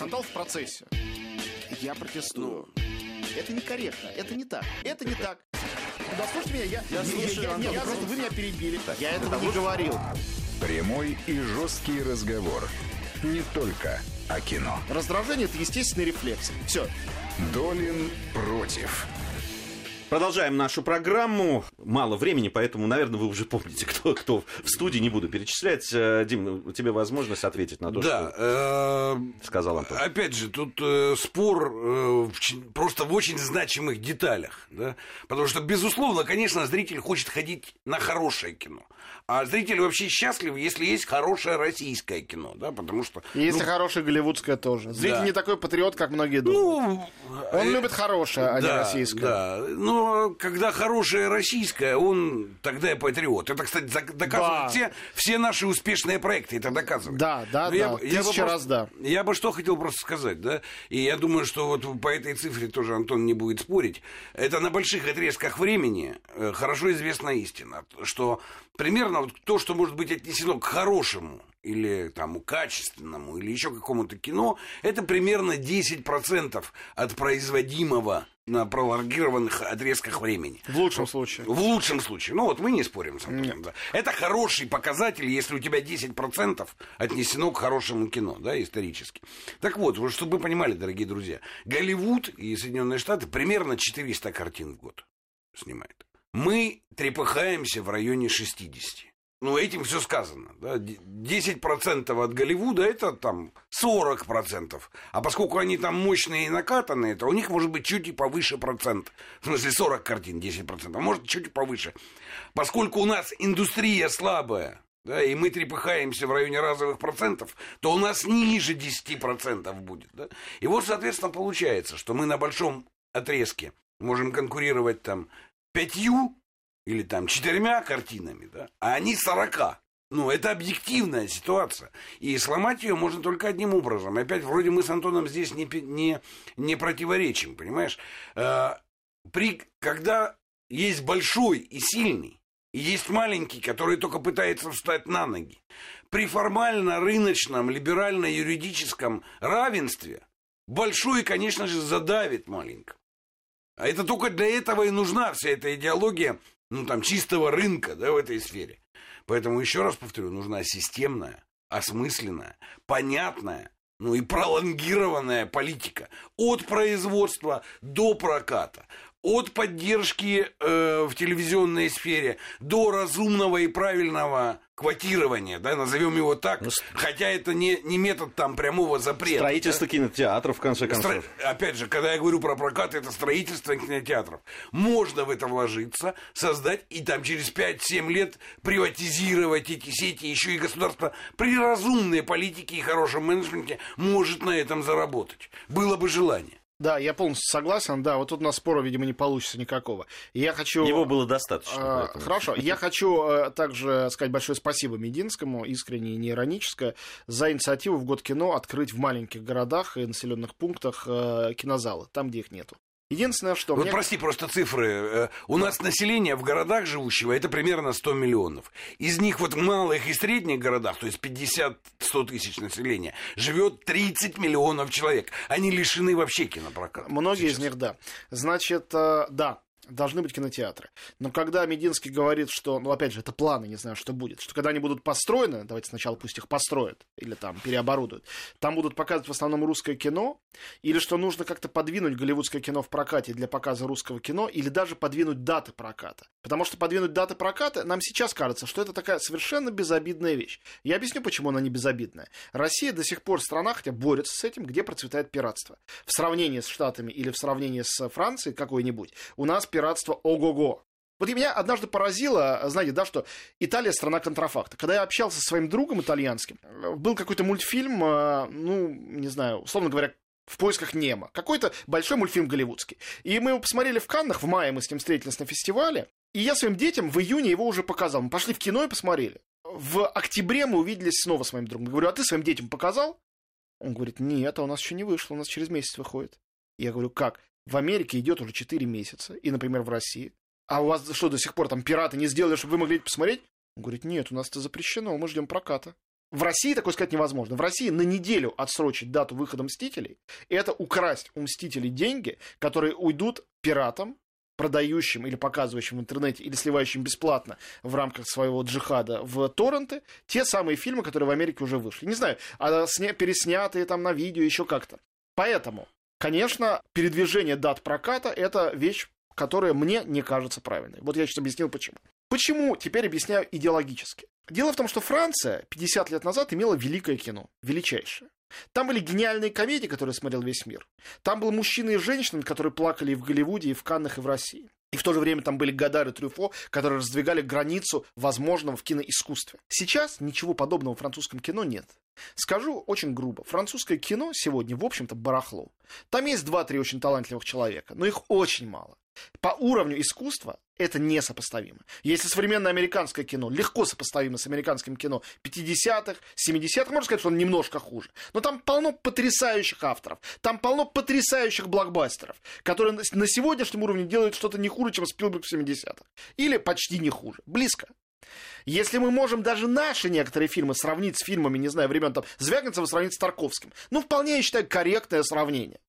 Скандал в процессе. Я протестую. Это некорректно, это не так, это не так. Да слушайте меня, я, Я слушаю, я, нет, просто вы меня перебили. Я этого не говорил. Прямой и жесткий разговор. Не только о кино. Раздражение это естественный рефлекс. Все. Долин против. Продолжаем нашу программу. Мало времени, поэтому, наверное, вы уже помните, кто, кто в студии. Не буду перечислять. Э, Дим, у тебя возможность ответить на то, Да, э, что сказал Антон. опять же, тут э, спор э, просто в очень значимых деталях, да, потому что, безусловно, конечно, зритель хочет ходить на хорошее кино, а зритель вообще счастлив, если есть хорошее российское кино, да, потому что... И если ну, хорошее голливудское тоже. Зритель Да. не такой патриот, как многие думают. ну, Он э, любит хорошее, а не да, российское. Да, но когда хорошее российское, он тогда и патриот. Это, кстати, доказывают Да. все, все наши успешные проекты, это доказывают. Да, да, Но я да. я бы Тысяча просто- раз да. Я бы что хотел просто сказать, да, и я думаю, что вот по этой цифре тоже Антон не будет спорить. Это на больших отрезках времени э, хорошо известна истина, что примерно вот то, что может быть отнесено к хорошему или там качественному, или еще какому-то кино, это примерно 10% от производимого на пролонгированных отрезках времени. В лучшем случае. В лучшем случае. Ну вот мы не спорим с Антоном. Да. Это хороший показатель, если у тебя 10% отнесено к хорошему кино, да, исторически. Так вот, чтобы вы понимали, дорогие друзья, Голливуд и Соединенные Штаты примерно 400 картин в год снимают. Мы трепыхаемся в районе 60. Ну, этим все сказано. Да? Д- 10% от Голливуда это там 40%. А поскольку они там мощные и накатанные, то у них может быть чуть и повыше процент. В смысле 40 картин, 10%. А может чуть и повыше. Поскольку у нас индустрия слабая, да, и мы трепыхаемся в районе разовых процентов, то у нас ниже 10% будет. Да? И вот, соответственно, получается, что мы на большом отрезке можем конкурировать там пятью или там четырьмя картинами, да, а они 40. Ну, это объективная ситуация. И сломать ее можно только одним образом. Опять, вроде мы с Антоном здесь не, не, не противоречим, понимаешь? Э, при, когда есть большой и сильный, и есть маленький, который только пытается встать на ноги, при формально-рыночном, либерально-юридическом равенстве большой, конечно же, задавит маленького. А это только для этого и нужна вся эта идеология, ну, там, чистого рынка, да, в этой сфере. Поэтому, еще раз повторю, нужна системная, осмысленная, понятная, ну и пролонгированная политика. От производства до проката. От поддержки э, в телевизионной сфере до разумного и правильного квотирования, да, назовем его так, Ну, хотя это не, не метод там прямого запрета. Строительство кинотеатров, в конце концов. Стро- Опять же, когда я говорю про прокат, это строительство кинотеатров. Можно в это вложиться, создать и там через 5-7 лет приватизировать эти сети. Еще и государство при разумной политике и хорошем менеджменте может на этом заработать. Было бы желание. Да, я полностью согласен. Да, вот тут у нас спора, видимо, не получится никакого. Я хочу... Его было достаточно. А, поэтому. Хорошо. Я хочу э, также сказать большое спасибо Мединскому, искренне и не ироническое, за инициативу в год кино открыть в маленьких городах и населенных пунктах э, кинозалы, там, где их нету. Единственное, что... Вот мне- прости, просто цифры. Э, У нас население в городах живущего это примерно 100 миллионов. Из них вот в малых и средних городах, то есть 50-100 тысяч населения, живет 30 миллионов человек. Они лишены вообще кинопроката. Многие сейчас. из них, да. Значит, э, да, должны быть кинотеатры. Но когда Мединский говорит, что, ну, опять же, это планы, не знаю, что будет, что когда они будут построены, давайте сначала пусть их построят или там переоборудуют, там будут показывать в основном русское кино, или что нужно как-то подвинуть голливудское кино в прокате для показа русского кино, или даже подвинуть даты проката. Потому что подвинуть даты проката, нам сейчас кажется, что это такая совершенно безобидная вещь. Я объясню, почему она не безобидная. Россия до сих пор страна, хотя борется с этим, где процветает пиратство. В сравнении с Штатами или в сравнении с Францией какой-нибудь, у нас пиратство ого-го. Вот и меня однажды поразило, знаете, да, что Италия страна контрафакта. Когда я общался со своим другом итальянским, был какой-то мультфильм, э, ну, не знаю, условно говоря, в поисках Немо. Какой-то большой мультфильм голливудский. И мы его посмотрели в Каннах, в мае мы с ним встретились на фестивале. И я своим детям в июне его уже показал. Мы пошли в кино и посмотрели. В октябре мы увиделись снова с моим другом. Я говорю, а ты своим детям показал? Он говорит, нет, а у нас еще не вышло, у нас через месяц выходит. Я говорю, как? В Америке идет уже 4 месяца, и, например, в России. А у вас что, до сих пор там пираты не сделали, чтобы вы могли посмотреть? Он говорит, нет, у нас это запрещено, мы ждем проката. В России такое сказать невозможно. В России на неделю отсрочить дату выхода «Мстителей» — это украсть у «Мстителей» деньги, которые уйдут пиратам, продающим или показывающим в интернете, или сливающим бесплатно в рамках своего джихада в торренты, те самые фильмы, которые в Америке уже вышли. Не знаю, а сня- переснятые там на видео, еще как-то. Поэтому, конечно, передвижение дат проката — это вещь, которая мне не кажется правильной. Вот я сейчас объяснил, почему. Почему? Теперь объясняю идеологически. Дело в том, что Франция 50 лет назад имела великое кино, величайшее. Там были гениальные комедии, которые смотрел весь мир. Там был мужчина и женщина, которые плакали и в Голливуде, и в Каннах, и в России. И в то же время там были Гадар и Трюфо, которые раздвигали границу возможного в киноискусстве. Сейчас ничего подобного в французском кино нет. Скажу очень грубо. Французское кино сегодня, в общем-то, барахло. Там есть два-три очень талантливых человека, но их очень мало. По уровню искусства это несопоставимо. Если современное американское кино легко сопоставимо с американским кино 50-х, 70-х, можно сказать, что он немножко хуже. Но там полно потрясающих авторов, там полно потрясающих блокбастеров, которые на сегодняшнем уровне делают что-то не хуже, чем Спилберг в 70-х. Или почти не хуже. Близко. Если мы можем даже наши некоторые фильмы сравнить с фильмами, не знаю, времен там Звягинцева сравнить с Тарковским, ну, вполне, я считаю, корректное сравнение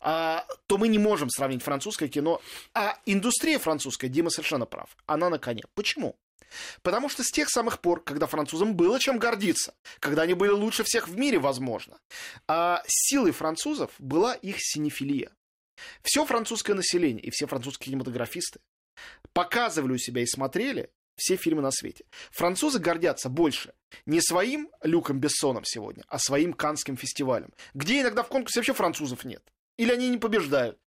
а, то мы не можем сравнить французское кино. А индустрия французская, Дима совершенно прав, она на коне. Почему? Потому что с тех самых пор, когда французам было чем гордиться, когда они были лучше всех в мире, возможно, а силой французов была их синефилия. Все французское население и все французские кинематографисты показывали у себя и смотрели все фильмы на свете. Французы гордятся больше не своим Люком Бессоном сегодня, а своим Канским фестивалем, где иногда в конкурсе вообще французов нет. Или они не побеждают.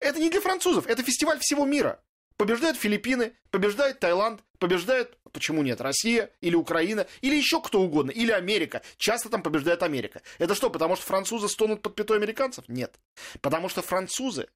Это не для французов, это фестиваль всего мира. Побеждают Филиппины, побеждает Таиланд, побеждает, почему нет, Россия или Украина, или еще кто угодно, или Америка. Часто там побеждает Америка. Это что, потому что французы стонут под пятой американцев? Нет. Потому что французы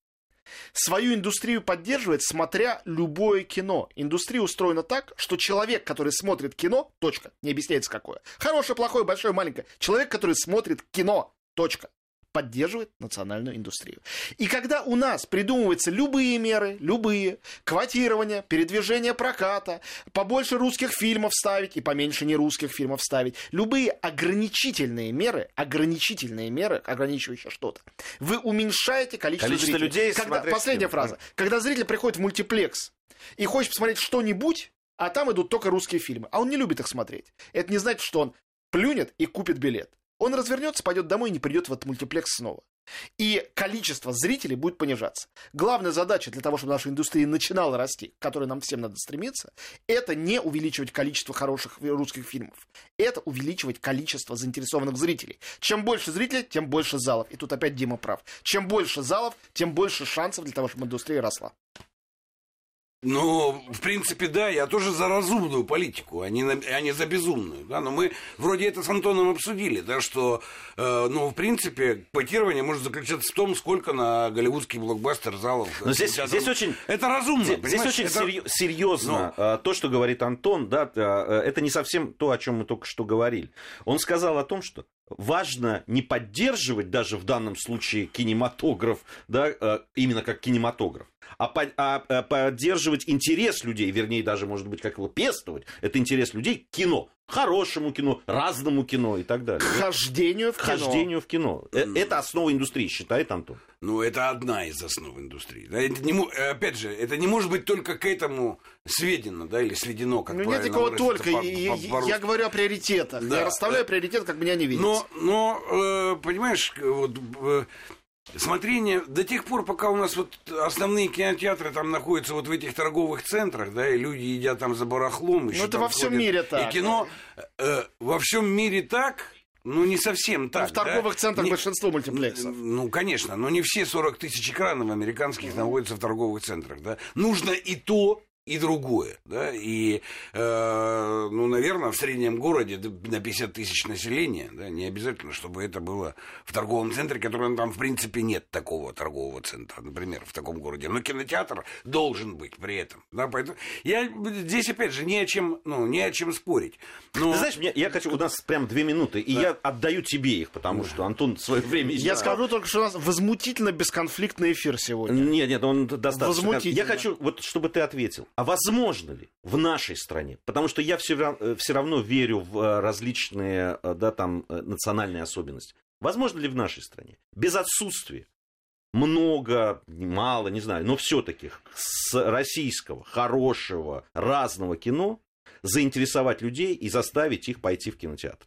свою индустрию поддерживает, смотря любое кино. Индустрия устроена так, что человек, который смотрит кино, точка, не объясняется какое. Хорошее, плохое, большое, маленькое. Человек, который смотрит кино, точка поддерживает национальную индустрию. И когда у нас придумываются любые меры, любые, квотирование, передвижение проката, побольше русских фильмов ставить и поменьше нерусских фильмов ставить, любые ограничительные меры, ограничительные меры, ограничивающие что-то, вы уменьшаете количество, количество зрителей. людей. Когда, последняя фильм. фраза. Когда зритель приходит в мультиплекс и хочет посмотреть что-нибудь, а там идут только русские фильмы, а он не любит их смотреть. Это не значит, что он плюнет и купит билет. Он развернется, пойдет домой и не придет в этот мультиплекс снова. И количество зрителей будет понижаться. Главная задача для того, чтобы наша индустрия начинала расти, к которой нам всем надо стремиться, это не увеличивать количество хороших русских фильмов. Это увеличивать количество заинтересованных зрителей. Чем больше зрителей, тем больше залов. И тут опять Дима прав. Чем больше залов, тем больше шансов для того, чтобы индустрия росла. Ну, в принципе, да, я тоже за разумную политику, а не, а не за безумную. Да? Но мы вроде это с Антоном обсудили, да, что, э, ну, в принципе, квотирование может заключаться в том, сколько на голливудский блокбастер залов. Но здесь, здесь очень... Это разумно, Здесь, здесь очень это... серьезно Но... Ну. то, что говорит Антон, да, э, это не совсем то, о чем мы только что говорили. Он сказал о том, что важно не поддерживать даже в данном случае кинематограф, да, э, именно как кинематограф, а, по, а, а поддерживать интерес людей, вернее, даже, может быть, как его пестовать, это интерес людей к кино, хорошему кино, разному кино и так далее. К хождению в кино. Хождению в кино. Mm. Это основа индустрии, считает Антон. Ну, это одна из основ индустрии. Это не, опять же, это не может быть только к этому сведено, да, или сведено, как Ну, нет никого только. По, я, по, я говорю о приоритетах. Да, я расставляю да. приоритеты, как меня не видят. Но, но э, понимаешь, вот, э, смотрение до тех пор, пока у нас вот основные кинотеатры там находятся вот в этих торговых центрах, да, и люди едят там за барахлом. Ну, это во всем мире так. И кино э, во всем мире так, ну, не совсем ну, так. Ну, в торговых да? центрах не... большинство мультиплексов. Ну, конечно, но не все 40 тысяч экранов американских находятся в торговых центрах. Да? Нужно и то, и другое. Да? И, э, ну, наверное, в среднем городе на 50 тысяч населения, да, не обязательно, чтобы это было в торговом центре, который там, в принципе, нет такого торгового центра, например, в таком городе. Но кинотеатр должен быть при этом. Да? Поэтому я здесь, опять же, не о чем, ну, не о чем спорить. Но... Ты знаешь, мне, я хочу, у нас прям две минуты, и да. я отдаю тебе их, потому что Антон свое время... Я скажу только, что у нас возмутительно бесконфликтный эфир сегодня. Нет, нет, он достаточно... Я хочу, вот, чтобы ты ответил. А возможно ли в нашей стране? Потому что я все, э, все равно верю в э, различные да, там, национальные особенности. Возможно ли в нашей стране без отсутствия много, мало, не знаю, но все-таки с российского, хорошего, разного кино заинтересовать людей и заставить их пойти в кинотеатр?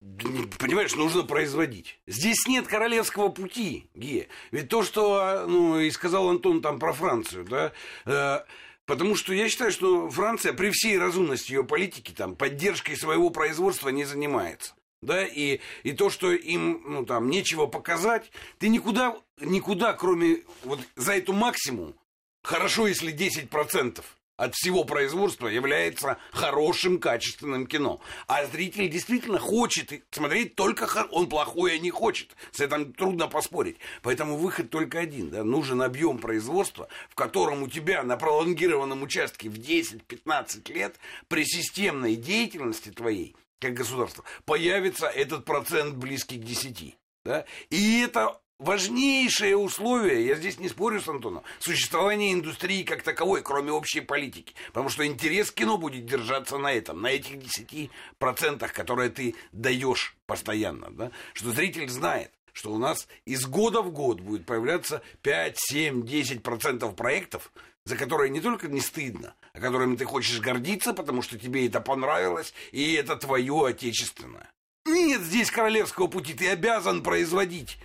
Понимаешь, нужно производить. Здесь нет королевского пути, Ге. Ведь то, что, ну, и сказал Антон там про Францию, да, э, потому что я считаю, что Франция при всей разумности ее политики там поддержкой своего производства не занимается. Да, и, и то, что им, ну, там, нечего показать, ты никуда, никуда, кроме вот за эту максимум, хорошо, если 10%, от всего производства является хорошим, качественным кино. А зритель действительно хочет смотреть только... Он плохое не хочет. С этим трудно поспорить. Поэтому выход только один. Да? Нужен объем производства, в котором у тебя на пролонгированном участке в 10-15 лет при системной деятельности твоей, как государства, появится этот процент близкий к 10. Да? И это важнейшее условие, я здесь не спорю с Антоном, существование индустрии как таковой, кроме общей политики. Потому что интерес кино будет держаться на этом, на этих 10%, которые ты даешь постоянно. Да? Что зритель знает, что у нас из года в год будет появляться 5, 7, 10% проектов, за которые не только не стыдно, а которыми ты хочешь гордиться, потому что тебе это понравилось, и это твое отечественное. Нет здесь королевского пути, ты обязан производить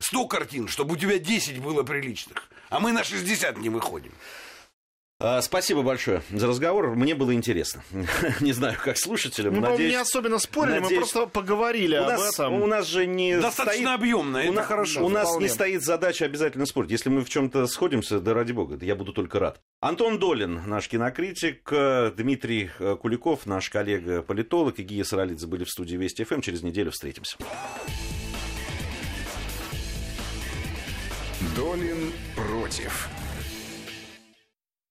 100 картин, чтобы у тебя 10 было приличных. А мы на 60 не выходим. А, спасибо большое за разговор. Мне было интересно. не знаю, как слушателям. Мы, надеюсь, не особенно спорили, надеюсь, мы просто поговорили у об нас, этом. У нас же не Достаточно стоит... объемно, это у хорошо. У нас не стоит задача обязательно спорить. Если мы в чем-то сходимся, да ради бога, я буду только рад. Антон Долин, наш кинокритик, Дмитрий Куликов, наш коллега-политолог и Гия Саралидзе были в студии Вести ФМ. Через неделю встретимся. Долин против.